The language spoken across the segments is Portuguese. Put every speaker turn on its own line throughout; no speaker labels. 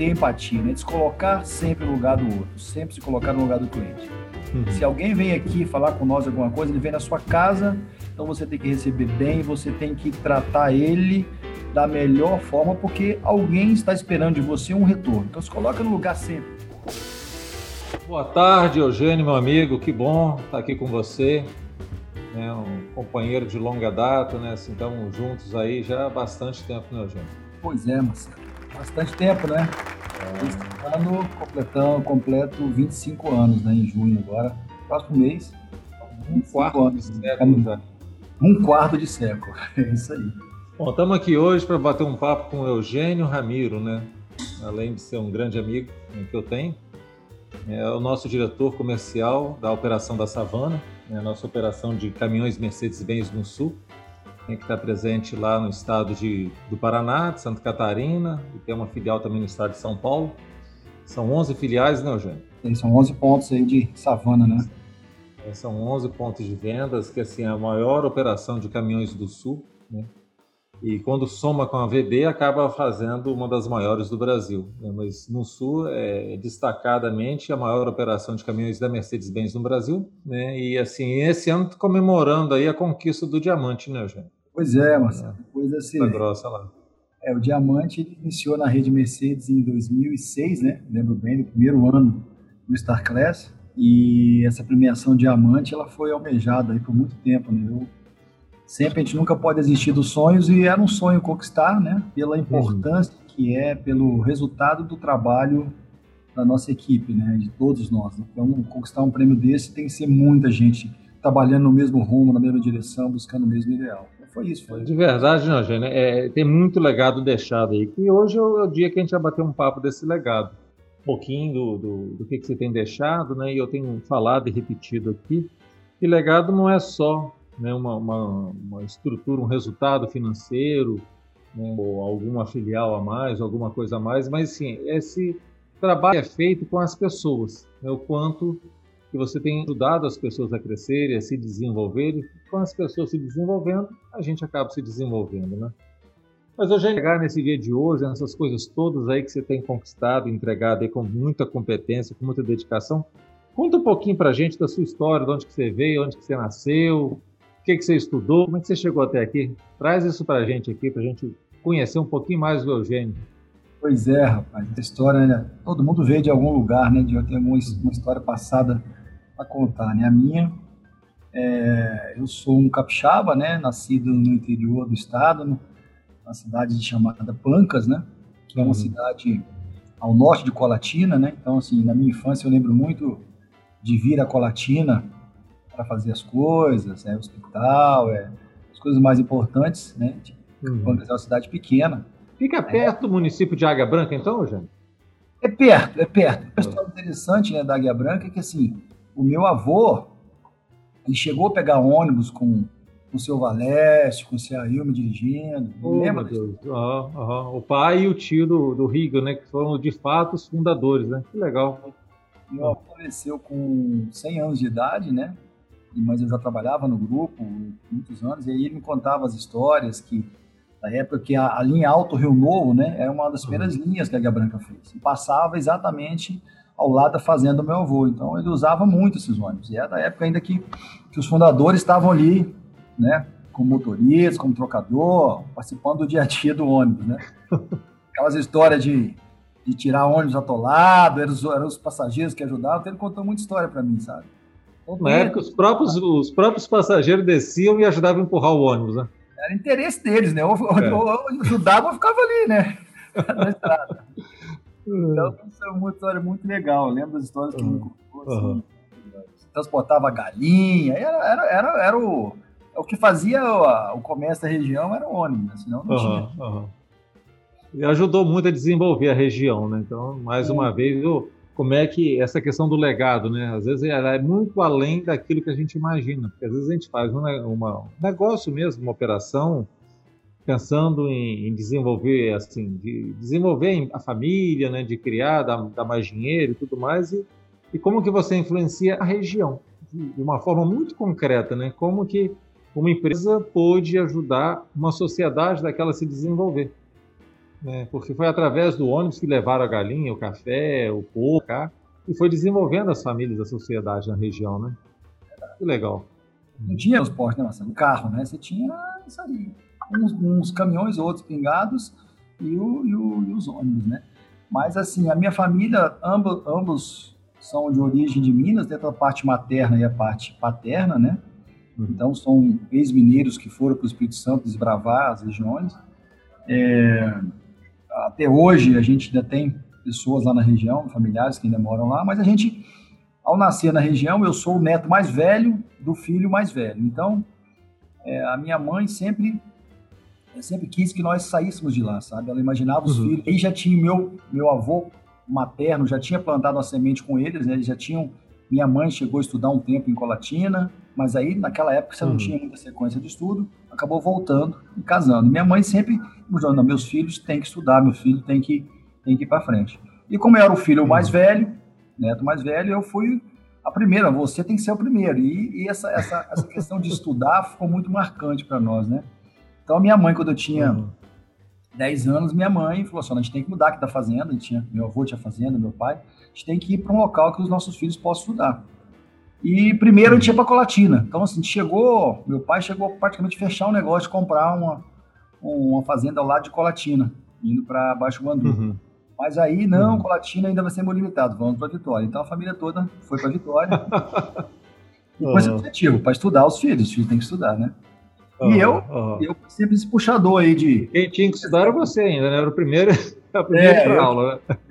ter empatia, né? De se colocar sempre no lugar do outro, sempre se colocar no lugar do cliente. Uhum. Se alguém vem aqui falar com nós alguma coisa, ele vem na sua casa, então você tem que receber bem, você tem que tratar ele da melhor forma, porque alguém está esperando de você um retorno. Então se coloca no lugar sempre.
Boa tarde, Eugênio, meu amigo. Que bom estar aqui com você. É um companheiro de longa data, né? Assim, estamos juntos aí já há bastante tempo, né, Eugênio?
Pois é, Marcelo. Bastante tempo, né? É. Este ano completando, completo 25 anos, né? Em junho agora. Próximo mês.
Um quarto anos, de século já.
Um quarto de século. É isso aí.
Bom, estamos aqui hoje para bater um papo com o Eugênio Ramiro, né? Além de ser um grande amigo né, que eu tenho, é o nosso diretor comercial da operação da Savana, né, a nossa operação de caminhões Mercedes-Benz no Sul, né, que está presente lá no estado de, do Paraná, de Santa Catarina, e tem uma filial também no estado de São Paulo. São 11 filiais, né, Eugênio?
São 11 pontos aí de Savana, né?
É, são 11 pontos de vendas, que assim, é a maior operação de caminhões do Sul, né? E quando soma com a VB, acaba fazendo uma das maiores do Brasil. Né? Mas no Sul é destacadamente a maior operação de caminhões da Mercedes-Benz no Brasil. Né? E assim, esse ano comemorando aí a conquista do diamante, né, Eugênio?
Pois é, Marcelo.
É, coisa assim. Tá grossa lá.
É, o diamante iniciou na rede Mercedes em 2006, né? Lembro bem, no primeiro ano do Star Class. E essa premiação diamante, ela foi almejada aí por muito tempo, né? Eu sempre a gente nunca pode desistir dos sonhos e era um sonho conquistar, né? Pela importância uhum. que é, pelo resultado do trabalho da nossa equipe, né? De todos nós. Então, conquistar um prêmio desse tem que ser muita gente trabalhando no mesmo rumo, na mesma direção, buscando o mesmo ideal. Foi isso. Foi.
De verdade, não, Eugênio, é, tem muito legado deixado aí. E hoje é o dia que a gente vai bater um papo desse legado. Um pouquinho do, do, do que, que você tem deixado, né? E eu tenho falado e repetido aqui que legado não é só né, uma, uma, uma estrutura, um resultado financeiro, né, ou alguma filial a mais, alguma coisa a mais, mas sim, esse trabalho é feito com as pessoas, né, o quanto que você tem ajudado as pessoas a crescerem, a se desenvolverem, com as pessoas se desenvolvendo, a gente acaba se desenvolvendo, né? Mas hoje chegar nesse dia de hoje, nessas coisas todas aí que você tem conquistado, entregado aí com muita competência, com muita dedicação, conta um pouquinho pra gente da sua história, de onde que você veio, onde que você nasceu, o que, que você estudou? Como é que você chegou até aqui? Traz isso para a gente aqui, para a gente conhecer um pouquinho mais do Eugênio.
Pois é, rapaz. Essa história, né? todo mundo veio de algum lugar, né? De ter uma, uma história passada para contar, né? A minha, é, eu sou um capixaba, né? Nascido no interior do estado, na cidade chamada Pancas, né? Que é uma uhum. cidade ao norte de Colatina, né? Então, assim, na minha infância eu lembro muito de vir a Colatina para fazer as coisas, é hospital, é as coisas mais importantes, né? Tipo, uhum. é uma cidade pequena.
Fica perto é. do município de Águia Branca, então, Eugênio?
É perto, é perto. Uma história interessante né, da Águia Branca é que, assim, o meu avô, ele chegou a pegar ônibus com, com o seu Valeste, com o seu Ailme dirigindo.
Oh, lembra. Uhum, uhum. O pai e o tio do, do Rigo, né? Que foram, de fato, os fundadores, né? Que legal.
Meu avô faleceu com 100 anos de idade, né? mas eu já trabalhava no grupo muitos anos, e aí ele me contava as histórias que da época que a, a linha Alto Rio Novo, né, era uma das primeiras uhum. linhas que a Guia Branca fez, e passava exatamente ao lado da fazenda do meu avô, então ele usava muito esses ônibus, e era da época ainda que, que os fundadores estavam ali, né, como motorista, como trocador, participando do dia a dia do ônibus, né, aquelas histórias de, de tirar ônibus atolado, eram os, eram os passageiros que ajudavam, então ele contou muita história para mim, sabe,
na época, os próprios, os próprios passageiros desciam e ajudavam a empurrar o ônibus, né?
Era interesse deles, né? Ou, é. ou, ou ajudava ou ficava ali, né? Na estrada. Então, isso é uma história muito legal. Eu lembro das histórias que uhum. assim, uhum. transportava galinha. Era, era, era, era o, o que fazia o, o comércio da região era o ônibus, né? senão não uhum. tinha. Uhum.
E ajudou muito a desenvolver a região, né? Então, mais uma vez, eu como é que essa questão do legado, né? Às vezes ela é muito além daquilo que a gente imagina, porque às vezes a gente faz uma, uma um negócio mesmo, uma operação, pensando em, em, desenvolver assim, de desenvolver a família, né? De criar, dar, dar mais dinheiro e tudo mais e, e como que você influencia a região de uma forma muito concreta, né? Como que uma empresa pode ajudar uma sociedade daquela a se desenvolver. né? porque foi através do ônibus que levaram a galinha, o café, o porco, cá, e foi desenvolvendo as famílias da sociedade na região, né? Que legal.
Não tinha transporte, né, Marcelo? O carro, né? Você tinha isso aí. Uns, uns caminhões, outros pingados e, o, e, o, e, os ônibus, né? Mas, assim, a minha família, ambos, ambos são de origem de Minas, dentro da parte materna e a parte paterna, né? Uhum. Então, são ex-mineiros que foram para o Espírito Santo desbravar as regiões. É, até hoje, a gente ainda tem pessoas lá na região, familiares que ainda moram lá, mas a gente, ao nascer na região, eu sou o neto mais velho do filho mais velho. Então, é, a minha mãe sempre sempre quis que nós saíssemos de lá, sabe? Ela imaginava os uhum. filhos. Aí já tinha meu meu avô materno, já tinha plantado a semente com eles, né? Eles já tinham minha mãe chegou a estudar um tempo em Colatina, mas aí naquela época você não uhum. tinha muita sequência de estudo, acabou voltando e casando. Minha mãe sempre dizendo, meus filhos têm que estudar, meu filho tem que, tem que ir para frente. E como eu era o filho uhum. mais velho, neto mais velho, eu fui a primeira, você tem que ser o primeiro. E, e essa, essa, essa questão de estudar ficou muito marcante para nós, né? Então a minha mãe, quando eu tinha uhum. 10 anos, minha mãe falou assim: a gente tem que mudar aqui da fazenda. A gente tinha, meu avô tinha fazenda, meu pai. A gente tem que ir para um local que os nossos filhos possam estudar. E primeiro a gente ia para Colatina. Então, assim, chegou, meu pai chegou praticamente fechar um negócio de comprar uma, uma fazenda ao lado de Colatina, indo para Baixo Guandu. Uhum. Mas aí, não, uhum. Colatina ainda vai ser muito limitado, vamos para Vitória. Então a família toda foi para Vitória. Com esse objetivo, para estudar os filhos, os filhos têm que estudar, né? Uhum, e eu, uhum. eu sempre esse puxador aí de.
Quem tinha que estudar era você ainda, né? Era o primeiro, a primeira é, aula.
Né?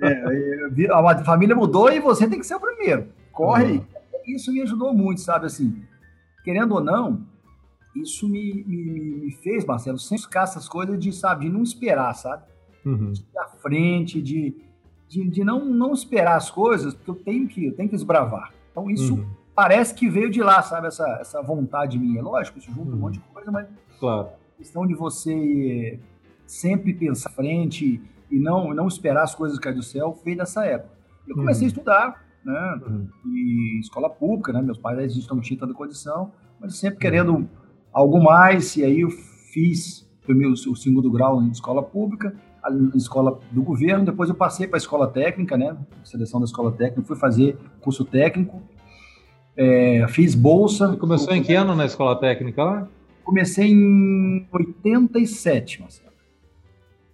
É, a família mudou e você tem que ser o primeiro. Corre uhum. Isso me ajudou muito, sabe? Assim, querendo ou não, isso me, me, me fez, Marcelo, sempre ficar essas coisas de, sabe, de não esperar, sabe? Uhum. De ir à frente, de, de, de, não, não esperar as coisas, porque eu tenho que, eu tenho que esbravar. Então, isso uhum parece que veio de lá, sabe? Essa, essa vontade minha. Lógico, isso junta um monte de coisa, mas.
Claro.
A questão de você sempre pensar frente e não, não esperar as coisas cair do céu veio dessa época. Eu comecei uhum. a estudar, né? Uhum. E escola pública, né? Meus pais não tinham tanta condição, mas sempre uhum. querendo algo mais. E aí eu fiz o meu o segundo grau em escola pública, na escola do governo. Depois eu passei para a escola técnica, né? Seleção da escola técnica, fui fazer curso técnico é, fiz bolsa.
Você começou em que ano na escola técnica lá?
Comecei em 87, Marcelo.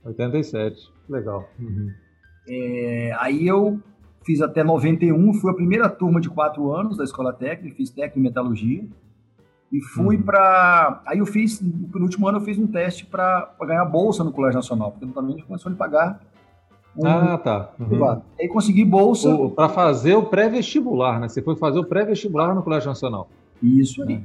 87, legal. Uhum.
É, aí eu fiz até 91, fui a primeira turma de quatro anos da escola técnica, fiz técnico em metalurgia. E fui uhum. para. Aí eu fiz, no último ano, eu fiz um teste para ganhar bolsa no Colégio Nacional, porque também a gente começou a pagar
um ah, tá.
Uhum. Aí consegui bolsa.
Para fazer o pré-vestibular, né? Você foi fazer o pré-vestibular no Colégio Nacional.
Isso aí.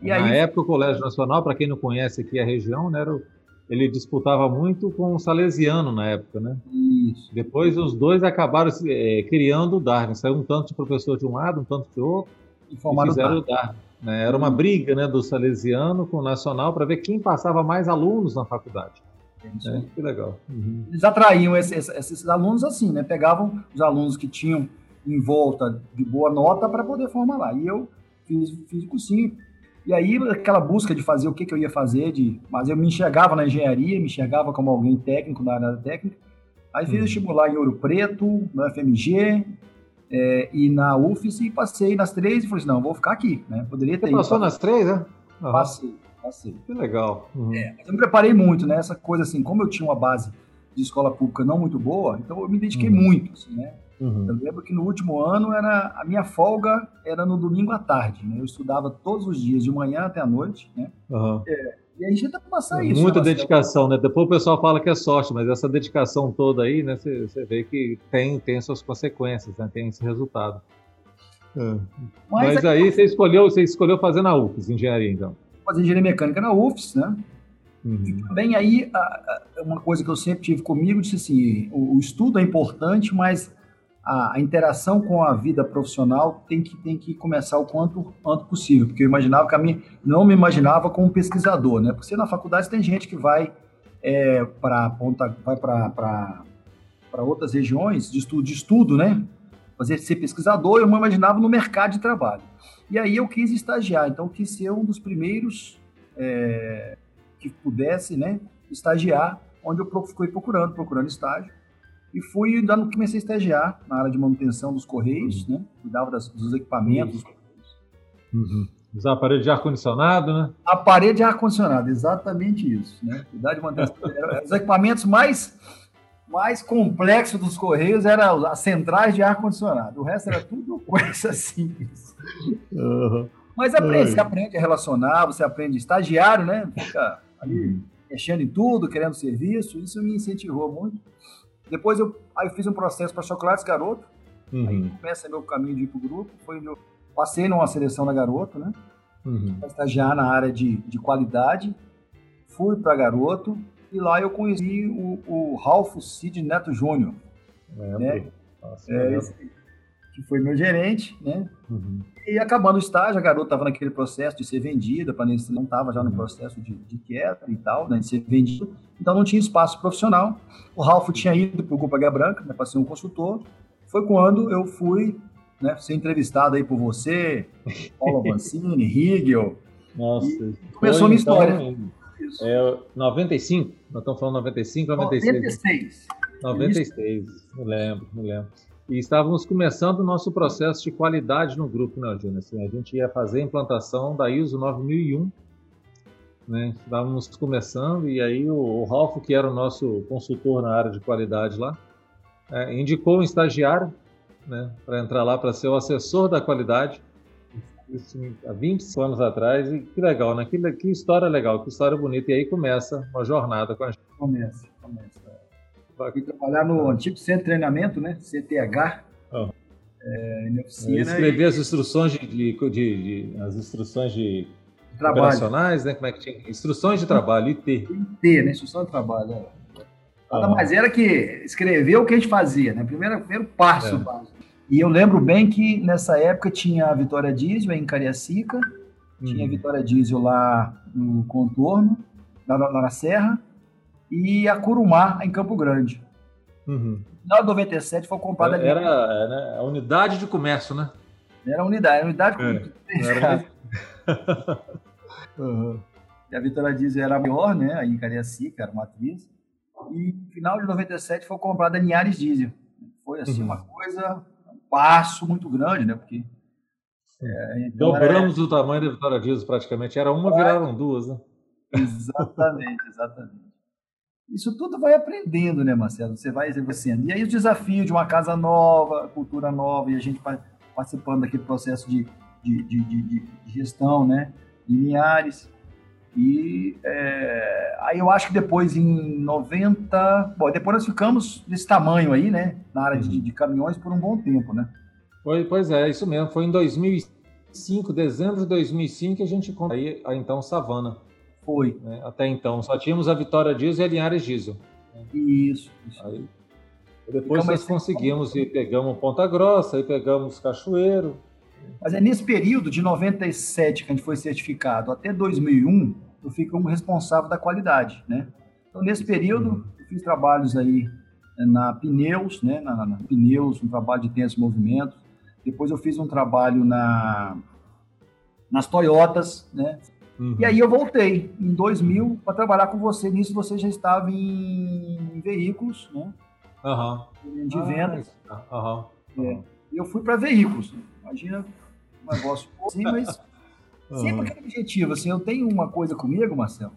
E Na aí... época, o Colégio Nacional, para quem não conhece aqui a região, né, era o... ele disputava muito com o Salesiano na época, né?
Isso.
Depois os dois acabaram é, criando o Darwin. Saiu um tanto de professor de um lado, um tanto de outro. E, e fizeram o Darwin. Né? Era uma briga né, do Salesiano com o Nacional para ver quem passava mais alunos na faculdade. É, que legal. Uhum.
Eles atraíam esses, esses, alunos assim, né? Pegavam os alunos que tinham em volta de boa nota para poder formar lá. E eu fiz, fiz o cursinho. E aí, aquela busca de fazer o que, que eu ia fazer, de, mas eu me enxergava na engenharia, me enxergava como alguém técnico na área técnica. Aí fiz uhum. vestibular em Ouro Preto, no FMG é, e na UFES e passei nas três e falei assim, não, vou ficar aqui, né? Poderia ter
Você passou nas três, né?
Uhum. Passei. Assim.
Que legal.
Uhum. É, eu me preparei muito, né? Essa coisa assim, como eu tinha uma base de escola pública não muito boa, então eu me dediquei uhum. muito, assim, né? Uhum. Eu lembro que no último ano era a minha folga era no domingo à tarde, né? Eu estudava todos os dias, de manhã até a noite, né?
Uhum.
É, e a gente tenta passar isso.
Muita né, dedicação, né? Depois o pessoal fala que é sorte, mas essa dedicação toda aí, né? Você vê que tem, tem suas consequências, né? Tem esse resultado. É. Mas, mas aí você escolheu, você escolheu fazer na UFES, engenharia, então
fazer engenharia mecânica na UFS, né? Uhum. E também aí, uma coisa que eu sempre tive comigo, disse assim, o, estudo é importante, mas a, interação com a vida profissional tem que, tem que começar o quanto, quanto possível, porque eu imaginava que a mim, não me imaginava como pesquisador, né? Porque na faculdade tem gente que vai é, para ponta, vai para outras regiões de estudo, de estudo, né? Fazer ser pesquisador, eu me imaginava no mercado de trabalho. E aí eu quis estagiar, então quis ser um dos primeiros é, que pudesse né, estagiar onde eu fui procurando, procurando estágio. E fui, dando, comecei a estagiar na área de manutenção dos Correios, uhum. né? Cuidava das, dos equipamentos.
Uhum. Usar aparelho de ar-condicionado, né?
Aparelho de ar-condicionado, exatamente isso, né? Cuidar de manutenção. os equipamentos mais, mais complexos dos Correios eram as centrais de ar-condicionado. O resto era tudo coisa simples. Uhum. Mas aprende, você aprende a relacionar, você aprende estagiário, né? Fica ali uhum. mexendo em tudo, querendo serviço. Isso me incentivou muito. Depois eu, aí eu fiz um processo para Chocolates Garoto. Uhum. Aí começa meu caminho de ir para o grupo. Foi meu, passei numa seleção da Garoto, né? Uhum. Para estagiar na área de, de qualidade. Fui para Garoto e lá eu conheci o, o Ralph Cid Neto Júnior. Né? Nossa, é, esse, que foi meu gerente, né? Uhum. E acabando o estágio, a garota estava naquele processo de ser vendida, para não estava já no uhum. processo de, de queda e tal, né, de ser vendida, então não tinha espaço profissional. O Ralph tinha ido para o Grupo Águia Branca, né, para ser um consultor. Foi quando eu fui né, ser entrevistado aí por você, Paulo Avancini, Rigel.
Nossa,
começou a minha então, história.
É 95? Nós estamos falando 95 ou 96? 96. 96, me lembro, me lembro. E estávamos começando o nosso processo de qualidade no grupo, né, Júnior? Assim, a gente ia fazer a implantação da ISO 9001, né? Estávamos começando e aí o, o Ralph, que era o nosso consultor na área de qualidade lá, é, indicou um estagiário né, para entrar lá para ser o assessor da qualidade. Isso há 25 anos atrás, e que legal, né? Que, que história legal, que história bonita. E aí começa uma jornada com a gente.
Começa, começa. Fui trabalhar no antigo centro de treinamento, né? CTH. Oh.
É, em oficina. Escrever e... as instruções de, de, de, de, as instruções de trabalho. operacionais, né? Como é que tinha? Instruções de trabalho, IT.
IT, né? Instrução de trabalho. É. Nada mais era que escrever o que a gente fazia, né? Primeiro, primeiro passo. É. E eu lembro bem que nessa época tinha a Vitória Diesel em Cariacica, uhum. tinha a Vitória Diesel lá no contorno, lá, lá na Serra, e a Curumá, em Campo Grande. Uhum. De 97 foi comprada
era, era né, a unidade de comércio, né?
Era a unidade, a unidade de comércio. Era... uhum. E a Vitória Diesel era maior, né? Aí em Cariacica, era uma atriz. E no final de 97 foi comprada a Niares Diesel. Foi assim uhum. uma coisa, passo muito grande, né? Porque
é, então Dobramos era... o tamanho da Vitória Diesel praticamente. Era uma, viraram duas, né?
Exatamente, exatamente. Isso tudo vai aprendendo, né, Marcelo? Você vai exercendo. E aí o desafio de uma casa nova, cultura nova, e a gente participando daquele processo de, de, de, de, de gestão, né, em Linhares. E é, aí eu acho que depois, em 90... Bom, depois nós ficamos desse tamanho aí, né, na área de, uhum. de caminhões por um bom tempo, né?
Foi, pois é, isso mesmo. Foi em 2005, dezembro de 2005, que a gente encontrou aí, a então Savana.
Foi.
Né? Até então, só tínhamos a Vitória Diesel e a Linhares Diesel.
Isso. isso.
Aí, depois nós conseguimos e pegamos Ponta Grossa, aí pegamos Cachoeiro.
Mas é nesse período de 97 que a gente foi certificado até 2001, eu fui como responsável da qualidade, né? Então, nesse período, eu fiz trabalhos aí eh, na Pneus, né? Na, na Pneus, um trabalho de tenso movimento. Depois eu fiz um trabalho na nas Toyotas, né? Uhum. E aí eu voltei em 2000 para trabalhar com você. Nisso você já estava em, em veículos, né?
Uhum.
De vendas.
Uhum.
É. Eu fui para veículos. Imagina um negócio assim, mas sempre aquele objetivo. Assim, eu tenho uma coisa comigo, Marcelo,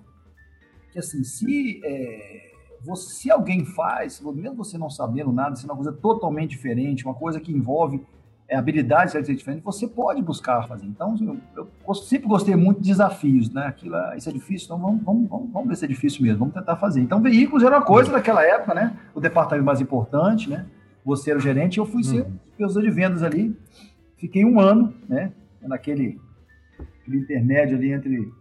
que assim, se, é, você, se alguém faz, mesmo você não sabendo nada, se é uma coisa totalmente diferente, uma coisa que envolve é, habilidades diferentes, você pode buscar fazer. Então, eu, eu, sempre gostei muito de desafios, né? Aquilo, ah, isso é difícil, então vamos, vamos, vamos, vamos ver se é difícil mesmo, vamos tentar fazer. Então, veículos era uma coisa daquela época, né? O departamento mais importante, né? Você era o gerente, eu fui ser uhum. supervisor de vendas ali. Fiquei um ano, né? Naquele intermédio ali entre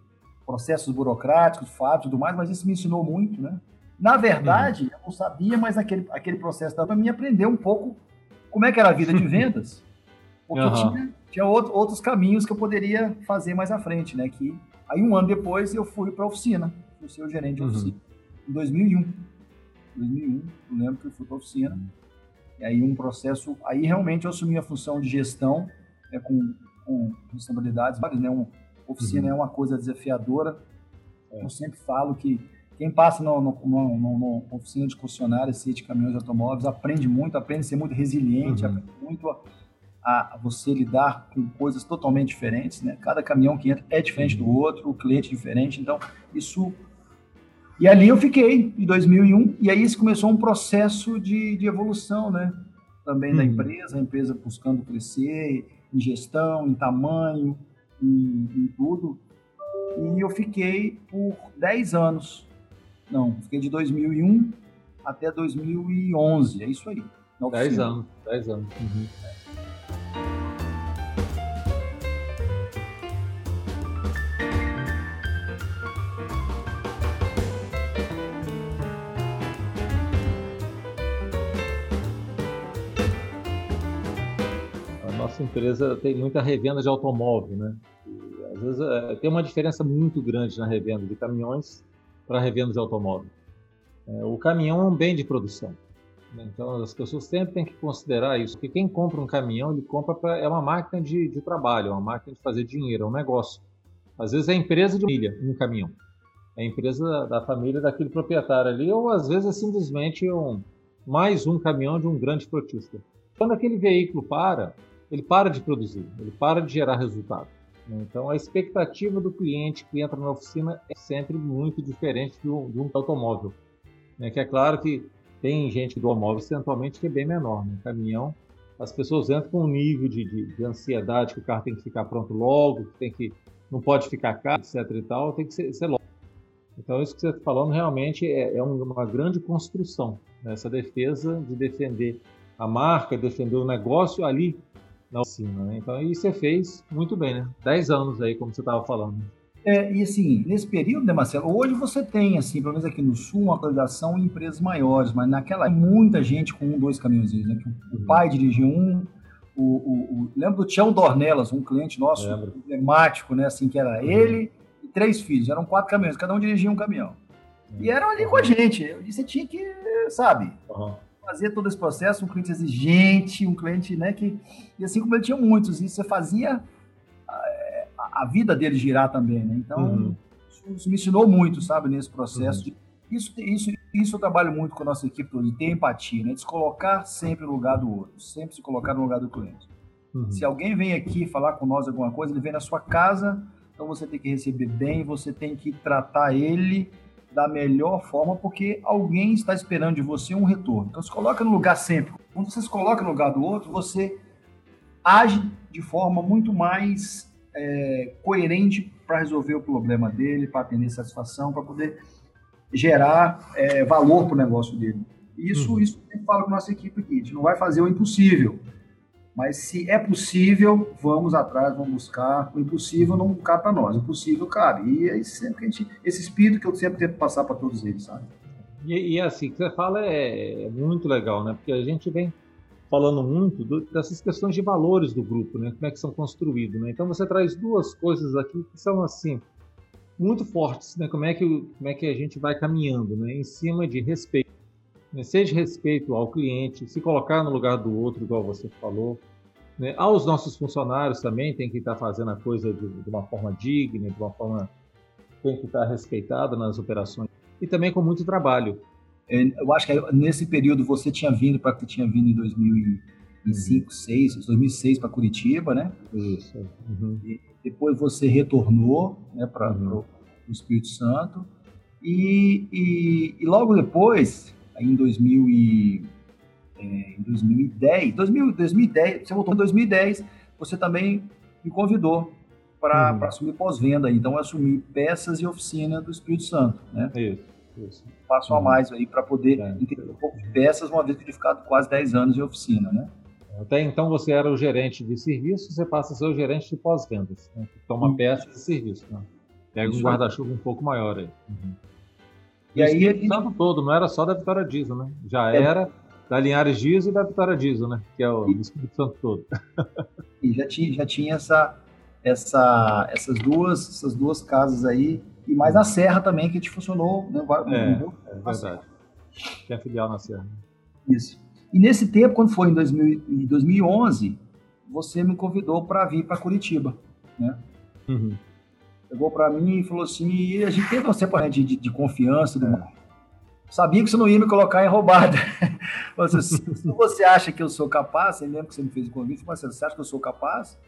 processos burocráticos, fatos e tudo mais, mas isso me ensinou muito, né? Na verdade, uhum. eu não sabia, mas aquele, aquele processo para me aprender um pouco como é que era a vida de vendas. Porque uhum. tinha, tinha outro, outros caminhos que eu poderia fazer mais à frente, né? Que, aí um ano depois eu fui para a oficina, fui ser o gerente de uhum. oficina, em 2001. 2001, eu lembro que eu fui para a oficina. E aí um processo, aí realmente eu assumi a função de gestão né, com, com responsabilidades, né? Uma oficina uhum. é uma coisa desafiadora. É. Eu sempre falo que quem passa no, no, no, no oficina de concessionária, de caminhões e automóveis, aprende muito, aprende a ser muito resiliente, uhum. aprende muito a, a, você lidar com coisas totalmente diferentes, né? Cada caminhão que entra é diferente do outro, o cliente é diferente, então isso... E ali eu fiquei, em 2001, e aí isso começou um processo de, de evolução, né? Também uhum. da empresa, a empresa buscando crescer em gestão, em tamanho, em, em tudo. E eu fiquei por 10 anos não, fiquei de 2001 até 2011, é isso aí.
10 anos, 10 anos. Uhum. Nossa empresa tem muita revenda de automóvel, né? E, às vezes é, tem uma diferença muito grande na revenda de caminhões para revenda de automóvel. É, o caminhão é um bem de produção. Né? Então as pessoas sempre têm que considerar isso, porque quem compra um caminhão, ele compra pra, é uma máquina de, de trabalho, é uma máquina de fazer dinheiro, é um negócio. Às vezes é a empresa de família, um caminhão. É a empresa da, da família daquele proprietário ali, ou às vezes é simplesmente um, mais um caminhão de um grande frotista. Quando aquele veículo para, ele para de produzir, ele para de gerar resultado. Então, a expectativa do cliente que entra na oficina é sempre muito diferente de um, de um automóvel. Né? Que é claro que tem gente do automóvel, eventualmente, que é bem menor. No né? caminhão, as pessoas entram com um nível de, de, de, ansiedade que o carro tem que ficar pronto logo, que tem que não pode ficar caro, etc. e tal, tem que ser, ser logo. Então, isso que você está falando realmente é, é uma grande construção, né? essa defesa de defender a marca, defender o negócio ali na oficina, né? Então, isso você fez muito bem, né? Dez anos aí, como você estava falando.
É, e assim, nesse período, né, Marcelo, hoje você tem, assim, pelo menos aqui no Sul, uma atualização em empresas maiores, mas naquela muita gente com um, dois caminhõezinhos, né? O uhum. pai dirigia um, o, o, o, lembro do Tião Dornelas, um cliente nosso lembro. emblemático, né? Assim, que era uhum. ele e três filhos, eram quatro caminhões, cada um dirigia um caminhão. Uhum. E eram ali com a gente. E você tinha que, sabe, uhum fazia todo esse processo, um cliente exigente, um cliente, né, que... E assim como ele tinha muitos, e você fazia a, a vida dele girar também, né? Então, uhum. isso, isso, me ensinou muito, sabe, nesse processo. Uhum. De, isso, isso, isso eu trabalho muito com a nossa equipe de ter empatia, né? De se colocar sempre no lugar do outro, sempre se colocar no lugar do cliente. Uhum. Se alguém vem aqui falar com nós alguma coisa, ele vem na sua casa, então você tem que receber bem, você tem que tratar ele da melhor forma, porque alguém está esperando de você um retorno. Então, se coloca no lugar sempre. Quando você se coloca no lugar do outro, você age de forma muito mais é, coerente para resolver o problema dele, para atender satisfação, para poder gerar é, valor para o negócio dele. Isso, uhum. isso eu falo com a nossa equipe aqui. A gente não vai fazer o impossível. Mas se é possível, vamos atrás, vamos buscar. O impossível não cabe para nós, o possível cabe. E é sempre que a gente, esse espírito que eu sempre tento passar para todos eles, sabe?
E, e assim, que você fala é, é, muito legal, né? Porque a gente vem falando muito do, dessas questões de valores do grupo, né? Como é que são construídos, né? Então você traz duas coisas aqui que são assim muito fortes, né? Como é que como é que a gente vai caminhando, né? Em cima de respeito né? seja respeito ao cliente, se colocar no lugar do outro, igual você falou. Né? Aos nossos funcionários também tem que estar fazendo a coisa de, de uma forma digna, de uma forma tem que estar respeitada nas operações e também com muito trabalho.
É, eu acho que nesse período você tinha vindo para que tinha vindo em 2005, 2006, 2006 para Curitiba, né?
Isso.
Uhum. depois você retornou, né, para uhum. o Espírito Santo e, e, e, logo depois em 2000 e, é, em 2010, 2000, 2010, você voltou em 2010, você também me convidou para uhum. assumir pós-venda. Então, eu assumi peças e oficina do Espírito Santo, né?
Isso, isso.
Passo uhum. a mais aí para poder é. entender um pouco de peças, uma vez que eu tinha ficado quase 10 anos em oficina, né?
Até então você era o gerente de serviço, você passa a ser o gerente de pós-vendas, né? toma uhum. peças de serviço. Né? Pega um guarda-chuva um pouco maior aí. Uhum. E, aí ele... Santo todo, não era só da Vitória Diesel, né? Já é. era da Linhares Diesel e da Vitória Diesel, né? Que é o e... Espírito Santo todo.
e já tinha, já tinha essa, essa, essas, duas, essas duas casas aí, e mais na Serra também, que a gente funcionou. Né?
É, é verdade. Tinha filial na Serra.
Isso. E nesse tempo, quando foi em, 2000, em 2011, você me convidou para vir para Curitiba, né?
Uhum.
Chegou para mim e falou assim, e a gente teve uma separada de, de, de confiança do é. Sabia que você não ia me colocar em roubada. se você acha que eu sou capaz, você lembra que você me fez o convite, mas você acha que eu sou capaz?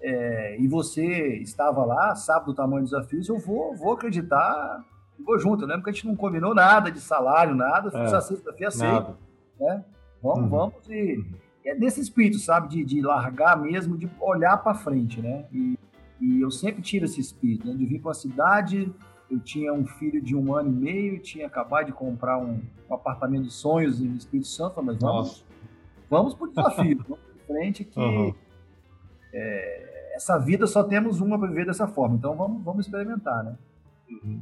É, e você estava lá, sabe do tamanho dos desafios, eu vou, vou acreditar vou junto. Eu lembro que a gente não combinou nada de salário, nada, é, sexta-feira aceito. Né? Vamos, uhum. vamos e é desse espírito, sabe, de, de largar mesmo, de olhar para frente, né? E, e, eu sempre tive esse espírito, né? de vir para a cidade. Eu tinha um filho de um ano e meio, tinha acabado de comprar um, um apartamento de sonhos no Espírito Santo, mas vamos, vamos para o desafio, vamos para frente que uhum. é, essa vida só temos uma para viver dessa forma, então vamos, vamos experimentar, né?
Uhum.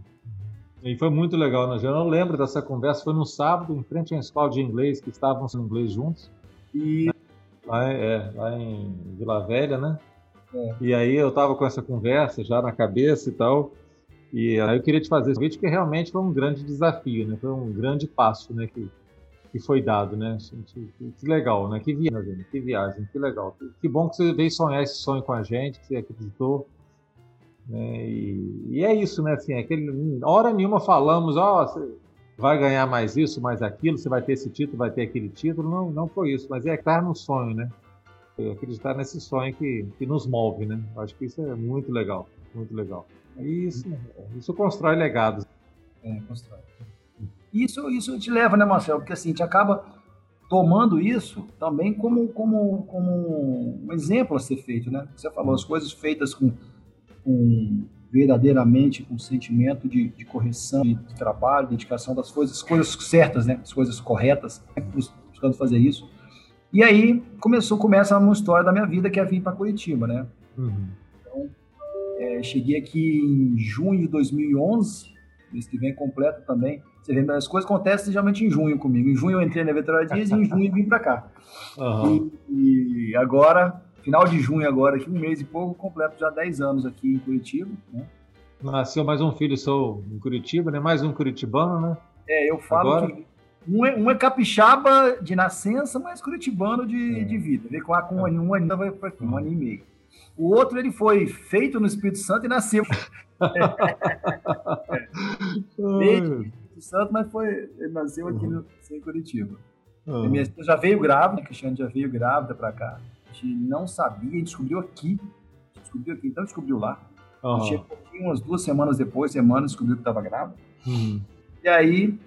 E foi muito legal, né? Eu não lembro dessa conversa, foi no sábado, em frente à escola de inglês, que estávamos em inglês juntos. E... Lá, é, lá em Vila Velha, né? É. E aí eu estava com essa conversa já na cabeça e tal. E aí eu queria te fazer esse vídeo, que realmente foi um grande desafio, né? Foi um grande passo, né? Que, que foi dado, né? Que, que legal, né? Que viagem, que viagem, que legal. Que, bom que você veio sonhar esse sonho com a gente, que você acreditou. Né? E, e, é isso, né? Assim, aquele, hora nenhuma falamos, ó, oh, você vai ganhar mais isso, mais aquilo, você vai ter esse título, vai ter aquele título. Não, não foi isso, mas é estar no sonho, né? É acreditar nesse sonho que, que nos move, né? Eu acho que isso é muito legal, muito legal. E isso, isso constrói legados.
É, constrói. Isso, isso te leva, né, Marcelo? Porque assim, a gente acaba tomando isso também como, como, como um exemplo a ser feito, né? Você falou, as coisas feitas com com verdadeiramente com sentimento de, de correção, de, trabalho, dedicação das coisas, coisas certas, né? As coisas corretas, buscando fazer isso. E aí começou, começa uma história da minha vida que é vir para Curitiba, né? Uhum. Então, é, cheguei aqui em junho de 2011, mês que vem completo também. Você vê, as coisas acontecem geralmente em junho comigo. Em junho eu entrei na Vetora Dias e em junho vim para cá. Uhum. E, e agora final de junho agora, aqui um mês e pouco, completo já 10 anos aqui em Curitiba, né?
Nasceu mais um filho seu em Curitiba, né? Mais um curitibano, né?
É, eu falo agora... que um é, um é, capixaba de nascença, mas curitibano de, é. de vida. Vê com, com um, um ano vai para aqui, um ano e meio. O outro ele foi feito no Espírito Santo e nasceu. Desde o Espírito Santo, mas foi, ele nasceu aqui no, em Curitiba. Uhum. Minha esposa já veio grávida, a Cristiane já veio grávida para cá gente não sabia, descobriu aqui. Descobriu aqui, então descobriu lá. Uhum. Chegou aqui umas duas semanas depois, semanas, descobriu que estava grávida. Uhum. E aí,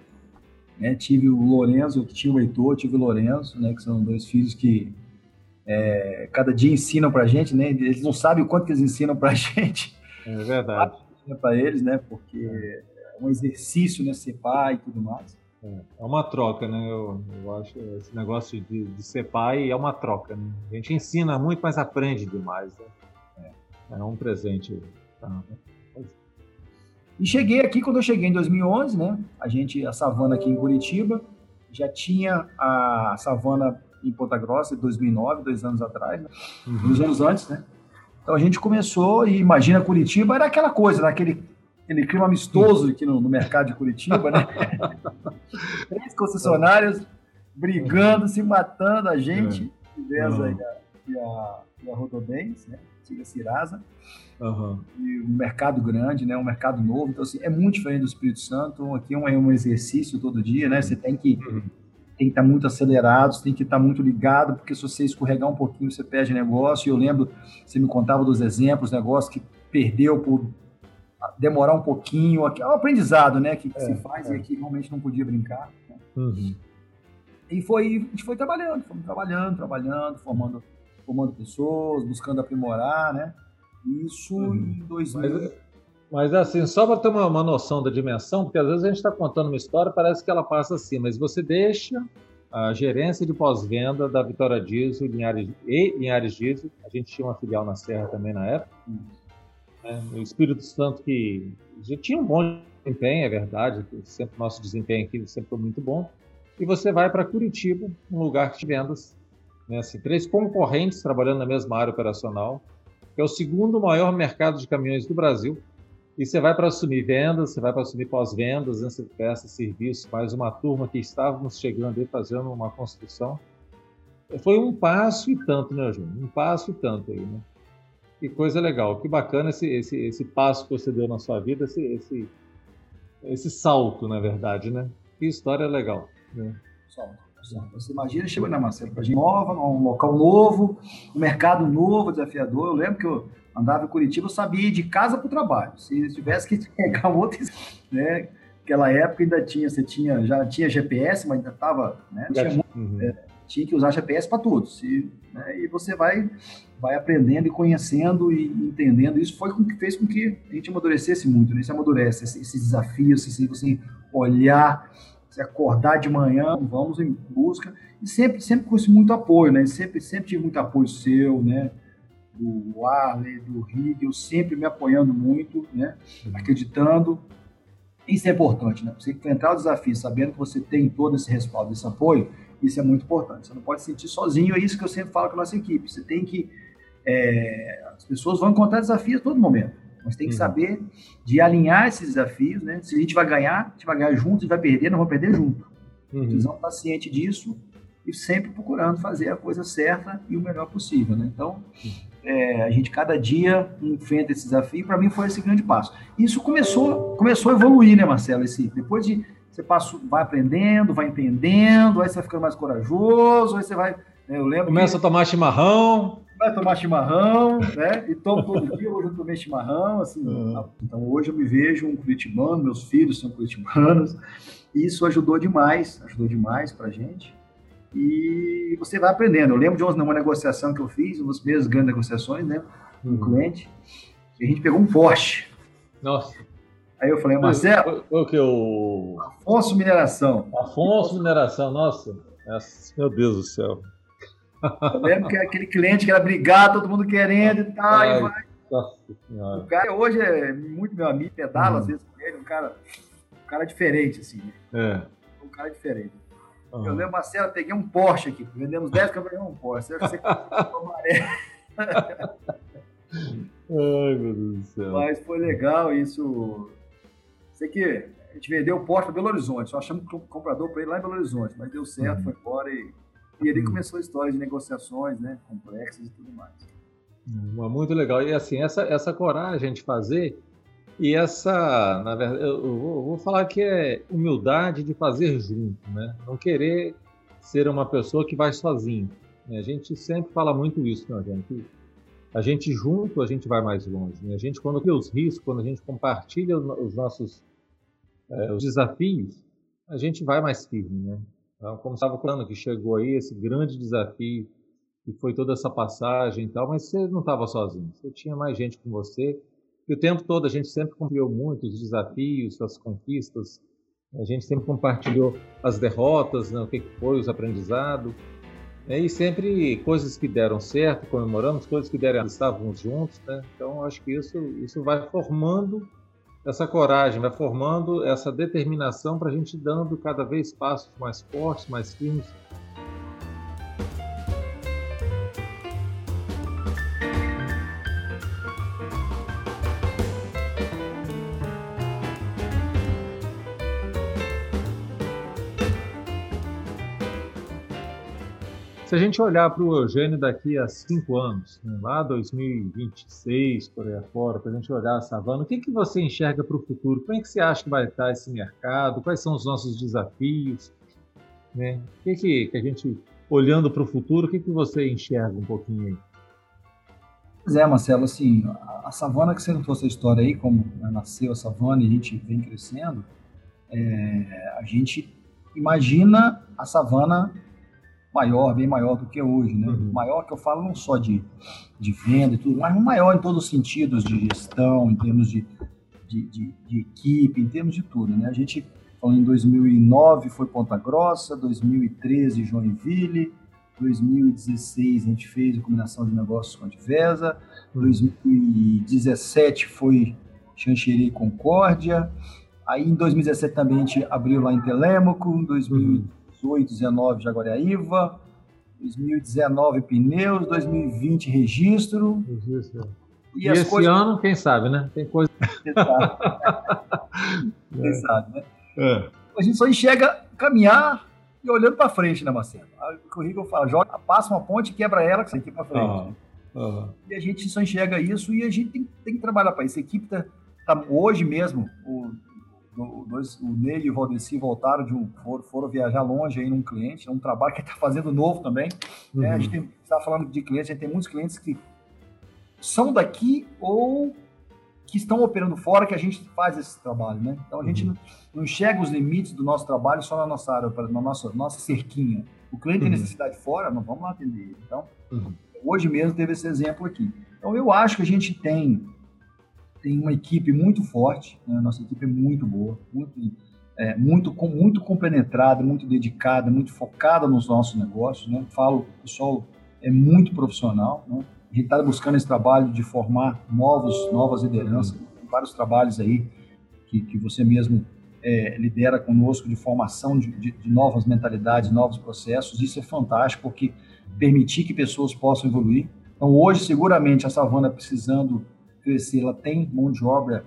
né, tive o Lorenzo, tinha o Heitor, tive o Lorenzo, né, que são dois filhos que é, cada dia ensinam pra gente, né? Eles não sabem o quanto que eles ensinam pra gente.
É verdade.
Para eles, né? Porque é um exercício, né? Ser pai e tudo mais.
É, é uma troca, né? Eu, eu acho esse negócio de, de, ser pai é uma troca. Né? A gente ensina muito, mas aprende demais. Né? É, é um presente. Tá?
E cheguei aqui quando eu cheguei em 2011, né? A gente, a savana aqui em Curitiba, já tinha a savana em Ponta Grossa em 2009, dois anos atrás, né? uhum. dois anos antes, né? Então a gente começou e imagina Curitiba era aquela coisa, naquele aquele clima amistoso aqui no, no mercado de Curitiba, né? Três concessionários brigando, se matando, a gente, é. Uhum. aí a, e a, e a Rodobens, né? Antiga Cirasa. Uhum. E um mercado grande, né? Um mercado novo. Então, assim, é muito diferente do Espírito Santo. Aqui é um, é um exercício todo dia, né? Você tem que, uhum. tem que estar muito acelerado, você tem que estar muito ligado, porque se você escorregar um pouquinho, você perde negócio. E eu lembro, você me contava dos exemplos, negócio que perdeu por demorar um pouquinho. É um aprendizado, né? Que, que é, se faz é. e aqui realmente não podia brincar. Né? Uhum. E foi, a gente foi trabalhando, fomos trabalhando, trabalhando, formando, formando pessoas, buscando aprimorar, né? Isso uhum. em 2000.
Mas, mas assim, só para ter uma, uma, noção da dimensão, porque às vezes a gente está contando uma história, parece que ela passa assim, mas você deixa a gerência de pós-venda da Vitória Diesel Linhares, e Linhares Diesel, a gente tinha uma filial na Serra também na época, né? O Espírito Santo que já tinha um bom desempenho, é verdade, sempre nosso desempenho aqui sempre foi muito bom. E você vai para Curitiba, um lugar de vendas, né? assim, três concorrentes trabalhando na mesma área operacional, que é o segundo maior mercado de caminhões do Brasil. E você vai para assumir vendas, você vai para assumir pós-vendas, né? você presta serviço, mais uma turma que estávamos chegando aí fazendo uma construção. Foi um passo e tanto, né, Júnior? Um passo e tanto aí, né? Que coisa legal, que bacana esse, esse, esse passo que você deu na sua vida, esse, esse, esse salto, na verdade, né? Que história legal. Né?
Salto. Você imagina, chegou na Marcelo, para gente nova, um local novo, um mercado novo, desafiador. Eu lembro que eu andava em Curitiba, eu sabia ir de casa para o trabalho. Se tivesse que pegar outro, né? Naquela época ainda tinha, você tinha, já tinha GPS, mas ainda estava, né? Tinha, uhum. é, tinha, que usar GPS para tudo. Se, né, e você vai, vai aprendendo e conhecendo e entendendo. Isso foi o que fez com que a gente amadurecesse muito, né? Isso amadurece, esses esse desafios, esse, você olhar se acordar de manhã, vamos em busca. E sempre, sempre com muito apoio, né? Sempre, sempre tive muito apoio seu, né? Do Arley, do Rigel, sempre me apoiando muito, né? Acreditando. Isso é importante, né? Você enfrentar o desafio sabendo que você tem todo esse respaldo, esse apoio, isso é muito importante. Você não pode se sentir sozinho, é isso que eu sempre falo com a nossa equipe. Você tem que. É, as pessoas vão encontrar desafios a todo momento. Mas tem que uhum. saber de alinhar esses desafios, né? Se a gente vai ganhar, a gente vai ganhar junto, se vai perder, não vai perder junto. Uhum. Precisamos estar ciente disso e sempre procurando fazer a coisa certa e o melhor possível, né? Então, é, a gente cada dia enfrenta esse desafio. Para mim foi esse grande passo. Isso começou, começou a evoluir, né, Marcelo? Esse, depois de você passa, vai aprendendo, vai entendendo, aí você vai ficando mais corajoso, aí você vai. Né, eu lembro.
Começa que... a tomar chimarrão
vai tomar chimarrão, né? E tomo todo dia, hoje eu tomei chimarrão, assim. Uhum. Então hoje eu me vejo um curitibano, meus filhos são curitibanos, e isso ajudou demais, ajudou demais pra gente. E você vai aprendendo. Eu lembro de uma, negociação que eu fiz, uma das primeiras grandes negociações, né? Com um uhum. cliente, e a gente pegou um Porsche.
Nossa.
Aí eu falei, Marcelo.
O que o
Afonso Mineração.
Afonso Mineração, nossa. Meu Deus do céu.
Eu lembro que aquele cliente que era brigar, todo mundo querendo e tal, Ai, e vai. Nossa senhora. O cara hoje é muito meu amigo, pedala uhum. às vezes com ele, um cara, um cara diferente, assim, né? É. Um cara diferente. Uhum. Eu lembro, Marcelo, peguei um Porsche aqui, vendemos 10 câmeras um Porsche. Você
Ai, meu Deus do céu.
Mas foi legal isso. Sei que a gente vendeu o Porsche para Belo Horizonte, só achamos um comprador para ele lá em Belo Horizonte, mas deu certo, uhum. foi embora e e ali hum. começou a história de negociações, né, complexas e tudo mais.
Muito legal. E assim, essa, essa coragem de fazer e essa, na verdade, eu vou, eu vou falar que é humildade de fazer junto, né? Não querer ser uma pessoa que vai sozinho. Né? A gente sempre fala muito isso, né, gente? A gente junto, a gente vai mais longe. Né? A gente, quando vê os riscos, quando a gente compartilha os nossos é, os desafios, a gente vai mais firme, né? Então, como estava falando, que chegou aí esse grande desafio, que foi toda essa passagem e tal, mas você não estava sozinho, você tinha mais gente com você. E o tempo todo a gente sempre compartilhou muito os desafios, as conquistas, a gente sempre compartilhou as derrotas, né, o que foi, os aprendizados. Né, e sempre coisas que deram certo, comemoramos, coisas que deram estávamos juntos. Né? Então, acho que isso, isso vai formando essa coragem, vai formando essa determinação para a gente dando cada vez passos mais fortes, mais firmes Se a gente olhar para o Eugênio daqui a cinco anos, né, lá 2026, por aí afora, para a gente olhar a savana, o que, que você enxerga para o futuro? Como é que você acha que vai estar esse mercado? Quais são os nossos desafios? Né? O que, que, que a gente, olhando para o futuro, o que, que você enxerga um pouquinho aí?
Pois é, Marcelo, assim, a, savana que você não trouxe a história aí, como né, nasceu a savana e a gente vem crescendo, é, a gente imagina a savana maior, bem maior do que hoje, né? Uhum. Maior que eu falo não só de, de venda e tudo, mas maior em todos os sentidos de gestão, em termos de, de, de, de equipe, em termos de tudo, né? A gente, falando em 2009, foi Ponta Grossa, 2013, Joinville, 2016 a gente fez a combinação de negócios com a Divesa, uhum. 2017 foi Xanxerê e Concórdia, aí em 2017 também a gente abriu lá em Telêmaco, em 2018 uhum. 2018, 19 Jaguariaíva, 2019 pneus, 2020 registro.
Registro. E, e esse coisas... ano, quem sabe, né? Tem coisa. Quem sabe,
quem sabe né? É. A gente só enxerga caminhar e olhando para frente, né, Marcelo? O Rico fala, joga, passa uma ponte e quebra ela, que você aqui para frente. Uhum. E a gente só enxerga isso e a gente tem, tem que trabalhar para isso. A equipe tá, tá, hoje mesmo, o, o, dois, o Ney e o Valdeci voltaram de um, foram, foram, viajar longe aí num cliente, é um trabalho que está fazendo novo também. Uhum. Né? A gente está falando de clientes, a gente tem muitos clientes que são daqui ou que estão operando fora que a gente faz esse trabalho, né? Então a gente uhum. não, não enxerga os limites do nosso trabalho só na nossa área, na nossa, nossa cerquinha. O cliente uhum. tem necessidade fora, não vamos lá atender ele. Então, uhum. hoje mesmo teve esse exemplo aqui. Então eu acho que a gente tem tem uma equipe muito forte, né? nossa equipe é muito boa, muito é, muito muito compenetrada, muito dedicada, muito focada nos nossos negócios, né? Falo, o pessoal é muito profissional, né? A gente está buscando esse trabalho de formar novos, novas lideranças, vários trabalhos aí que, que você mesmo é, lidera conosco de formação de, de, de, novas mentalidades, novos processos. Isso é fantástico, porque permitir que pessoas possam evoluir. Então, hoje, seguramente, a Savana precisando crescer, ela tem mão de obra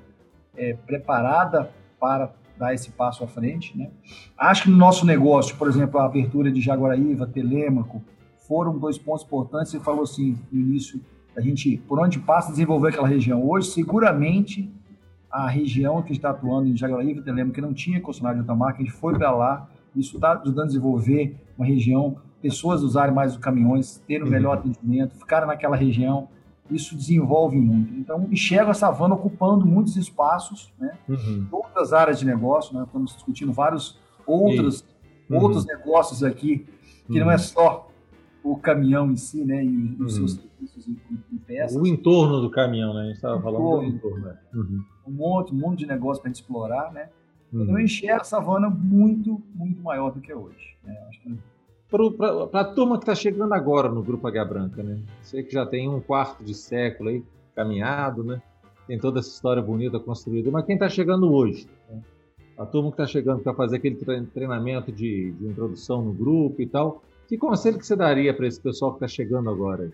é, preparada para dar esse passo à frente. Né? Acho que no nosso negócio, por exemplo, a abertura de Jaguaraíva, Telêmaco, foram dois pontos importantes. Você falou assim no início, a gente, por onde passa, desenvolver aquela região. Hoje, seguramente, a região que está atuando em Jaguaraí, que lembro que não tinha concessionário de outra marca, a gente foi para lá, isso está ajudando a desenvolver uma região, pessoas usarem mais os caminhões, terem um uhum. melhor atendimento, ficarem naquela região, isso desenvolve muito. Então, enxergo a savana ocupando muitos espaços, né? Uhum. todas as áreas de negócio, né? estamos discutindo vários outros, uhum. outros negócios aqui, que não é uhum. só o caminhão em si, né? E os seus uhum. serviços e,
e peças. O entorno do caminhão, né? A gente estava falando do entorno. Né?
Uhum. Um monte, um monte de negócio para a gente explorar, né? Uhum. Então eu enxergo a savana muito, muito maior do que hoje. Né? Que...
Para a turma que está chegando agora no Grupo H Branca, né? Você que já tem um quarto de século aí caminhado, né? Tem toda essa história bonita construída, mas quem está chegando hoje? Né? A turma que está chegando para fazer aquele treinamento de, de introdução no grupo e tal, que conselho que você daria para esse pessoal que está chegando agora?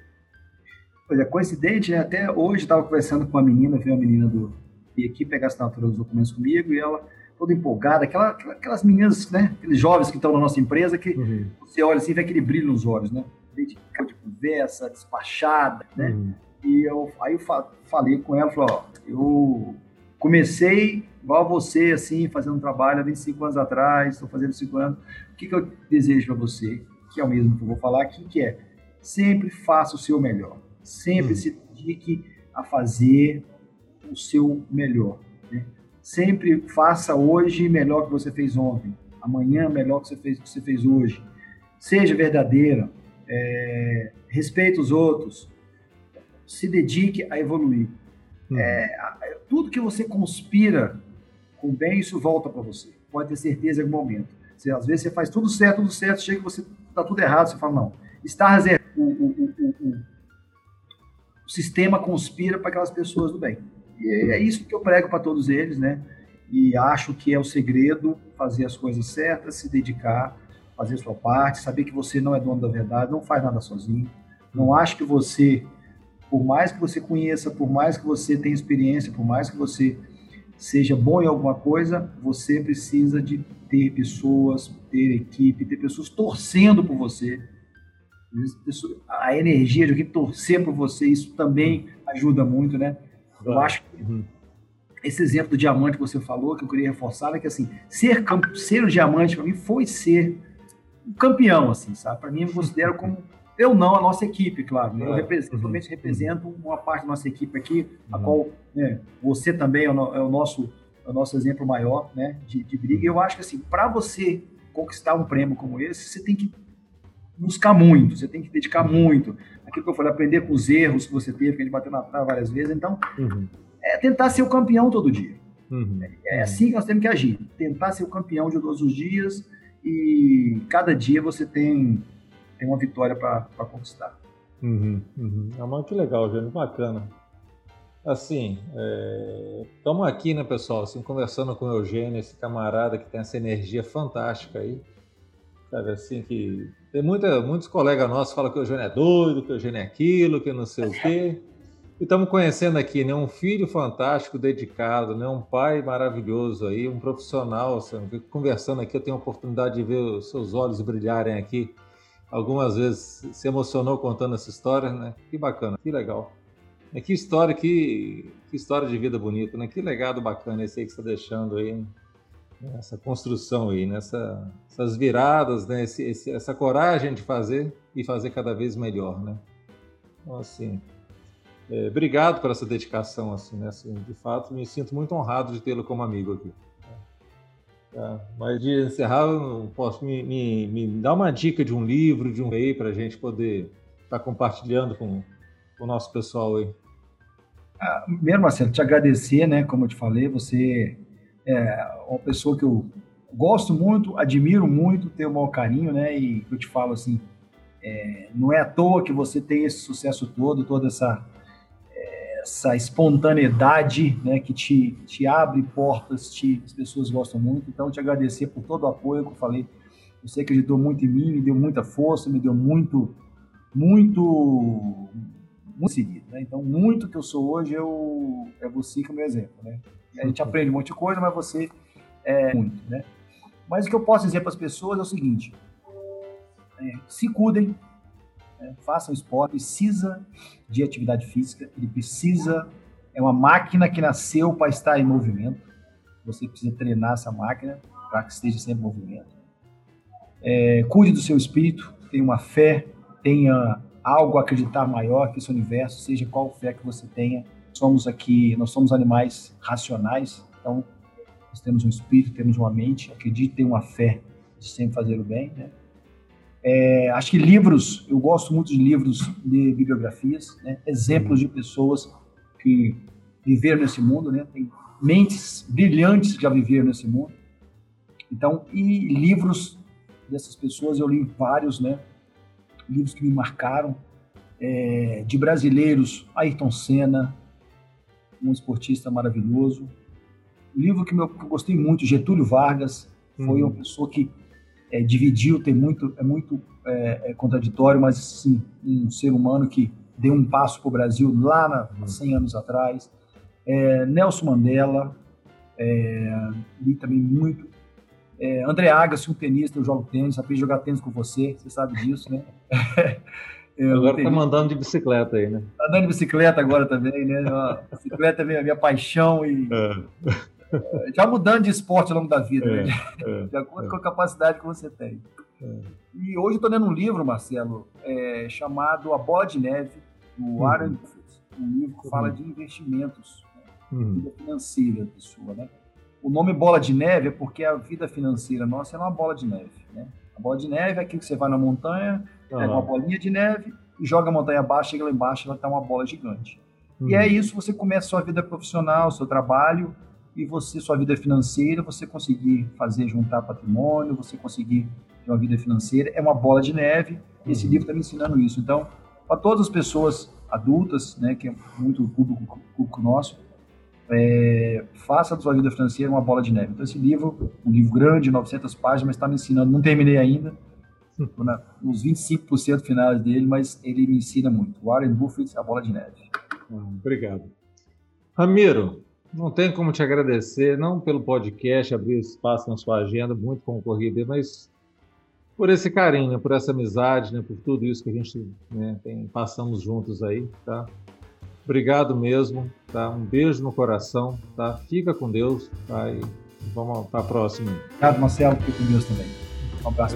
É, coincidente, né? até hoje estava conversando com uma menina, veio uma menina do e aqui pegar a assinatura dos documentos comigo e ela toda empolgada, aquela, aquelas meninas, né, aqueles jovens que estão na nossa empresa que uhum. você olha assim, vê aquele brilho nos olhos, né? De conversa, despachada, né? Uhum. E eu, aí eu falei com ela, falei, ó, eu comecei igual você, assim, fazendo um trabalho há 25 anos atrás, estou fazendo 5 anos. O que, que eu desejo para você? que é o mesmo que eu vou falar aqui, que é sempre faça o seu melhor. Sempre hum. se dedique a fazer o seu melhor. Sempre faça hoje melhor que você fez ontem. Amanhã melhor que você fez que você fez hoje. Seja verdadeira. É, respeite os outros. Se dedique a evoluir. Hum. É, tudo que você conspira com bem, isso volta para você. Pode ter certeza em algum momento. Você, às vezes você faz tudo certo, tudo certo, chega você está tudo errado. Você fala, não, está reservado. O, o, o, o, sistema conspira para aquelas pessoas do bem. E é isso que eu prego para todos eles, né? E acho que é o segredo fazer as coisas certas, se dedicar, fazer sua parte, saber que você não é dono da verdade, não faz nada sozinho. Não acho que você, por mais que você conheça, por mais que você tenha experiência, por mais que você seja bom em alguma coisa, você precisa de ter pessoas, ter equipe, ter pessoas torcendo por você. A energia de alguém torcer por você, isso também ajuda muito, né? Eu acho que uhum. esse exemplo do diamante que você falou, que eu queria reforçar, é que assim, ser, ser um diamante para mim foi ser um campeão, assim, sabe? Para mim, eu considero como eu não, a nossa equipe, claro. Né? Eu represento, uhum. represento uma parte da nossa equipe aqui, a uhum. qual né, você também é o, é o, nosso, é o nosso exemplo maior né, de, de briga. E eu acho que assim, para você conquistar um prêmio como esse, você tem que buscar muito, você tem que dedicar uhum. muito. Aquilo que eu falei, aprender com os erros que você teve, que a gente bateu na trave várias vezes. Então, uhum. é tentar ser o campeão todo dia. Uhum. É, é assim que nós temos que agir. Tentar ser o campeão de todos os dias e cada dia você tem tem uma vitória para conquistar.
Uhum, uhum. É muito legal, Jânio, bacana. Assim, estamos é... aqui, né, pessoal, assim, conversando com o Eugênio, esse camarada que tem essa energia fantástica aí. Sabe, assim, que tem muita, muitos colegas nossos falam que o Eugênio é doido, que o Eugênio é aquilo, que não sei o quê. E estamos conhecendo aqui, né, um filho fantástico, dedicado, né, um pai maravilhoso aí, um profissional, assim, conversando aqui, eu tenho a oportunidade de ver os seus olhos brilharem aqui algumas vezes se emocionou contando essa história, né? Que bacana, que legal. É que história, que, que história de vida bonita, né? Que legado bacana esse aí que você está deixando aí, essa construção aí, nessa, essas viradas, né? Esse, esse, essa coragem de fazer e fazer cada vez melhor, né? Então, assim, é, obrigado por essa dedicação, assim, né? Assim, de fato, me sinto muito honrado de tê-lo como amigo aqui. É, mas de encerrar, eu posso me, me, me dar uma dica de um livro, de um rei, para a gente poder estar tá compartilhando com, com, o nosso pessoal aí.
Ah, primeiro, Marcelo, te agradecer, né? Como eu te falei, você é uma pessoa que eu gosto muito, admiro muito, tenho o maior carinho, né? E eu te falo assim, é, não é à toa que você tem esse sucesso todo, toda essa essa espontaneidade né, que te, te abre portas, te, as pessoas gostam muito. Então, te agradecer por todo o apoio que eu falei. Você acreditou muito em mim, me deu muita força, me deu muito, muito, muito seguido. Né? Então, muito que eu sou hoje eu, é você que é exemplo. Né? A gente aprende um monte de coisa, mas você é muito. Né? Mas o que eu posso dizer para as pessoas é o seguinte: é, se cuidem, né? façam esporte, precisa de atividade física, ele precisa, é uma máquina que nasceu para estar em movimento, você precisa treinar essa máquina para que esteja sempre em movimento. É, cuide do seu espírito, tenha uma fé, tenha algo a acreditar maior que esse universo, seja qual fé que você tenha. Somos aqui, nós somos animais racionais, então nós temos um espírito, temos uma mente, acredite, tenha uma fé de sempre fazer o bem, né? É, acho que livros, eu gosto muito de livros de bibliografias, né? exemplos de pessoas que viveram nesse mundo, né? Tem mentes brilhantes que já viveram nesse mundo. Então, e livros dessas pessoas, eu li vários, né? Livros que me marcaram, é, de brasileiros, Ayrton Senna, um esportista maravilhoso. livro que, meu, que eu gostei muito, Getúlio Vargas, foi uhum. uma pessoa que é, dividiu, tem muito, é muito é, é contraditório, mas sim, um ser humano que deu um passo para o Brasil lá há 100 anos atrás. É, Nelson Mandela, é, li também muito. É, André Agassi, um tenista, eu jogo tênis, aprendi a jogar tênis com você, você sabe disso, né?
Agora tá mandando de bicicleta aí, né?
Tá andando de bicicleta agora também, né? A bicicleta é minha, minha paixão e é. já mudando de esporte ao longo da vida, é, né? é, de acordo é. com a capacidade que você tem. É. E hoje eu estou lendo um livro, Marcelo, é, chamado A Bola de Neve, do uhum. Warren Buffett. Um livro que uhum. fala de investimentos, né? uhum. vida financeira da pessoa, né? O nome Bola de Neve é porque a vida financeira nossa é uma bola de neve, né? A bola de neve é aquilo que você vai na montanha, pega uma bolinha de neve e joga a montanha abaixo, chega lá embaixo, ela está uma bola gigante. E é uhum. isso, você começa a sua vida profissional, seu trabalho, e você, sua vida financeira, você conseguir fazer juntar patrimônio, você conseguir ter uma vida financeira, é uma bola de neve. Esse uhum. livro está me ensinando isso. Então, para todas as pessoas adultas, né, que é muito público, público nosso, é, faça da sua vida financeira uma bola de neve. Então, esse livro, um livro grande, 900 páginas, mas está me ensinando, não terminei ainda, estou nos 25% finais dele, mas ele me ensina muito. Warren Buffett, a bola de neve.
Obrigado. Ramiro, não tem como te agradecer, não pelo podcast, abrir espaço na sua agenda, muito concorrido, mas por esse carinho, por essa amizade, né, por tudo isso que a gente né, tem, passamos juntos aí, tá? Obrigado mesmo, tá? Um beijo no coração, tá? Fica com Deus, tá? E vamos para a próxima.
Obrigado, Marcelo, fica com Deus também. Um abraço.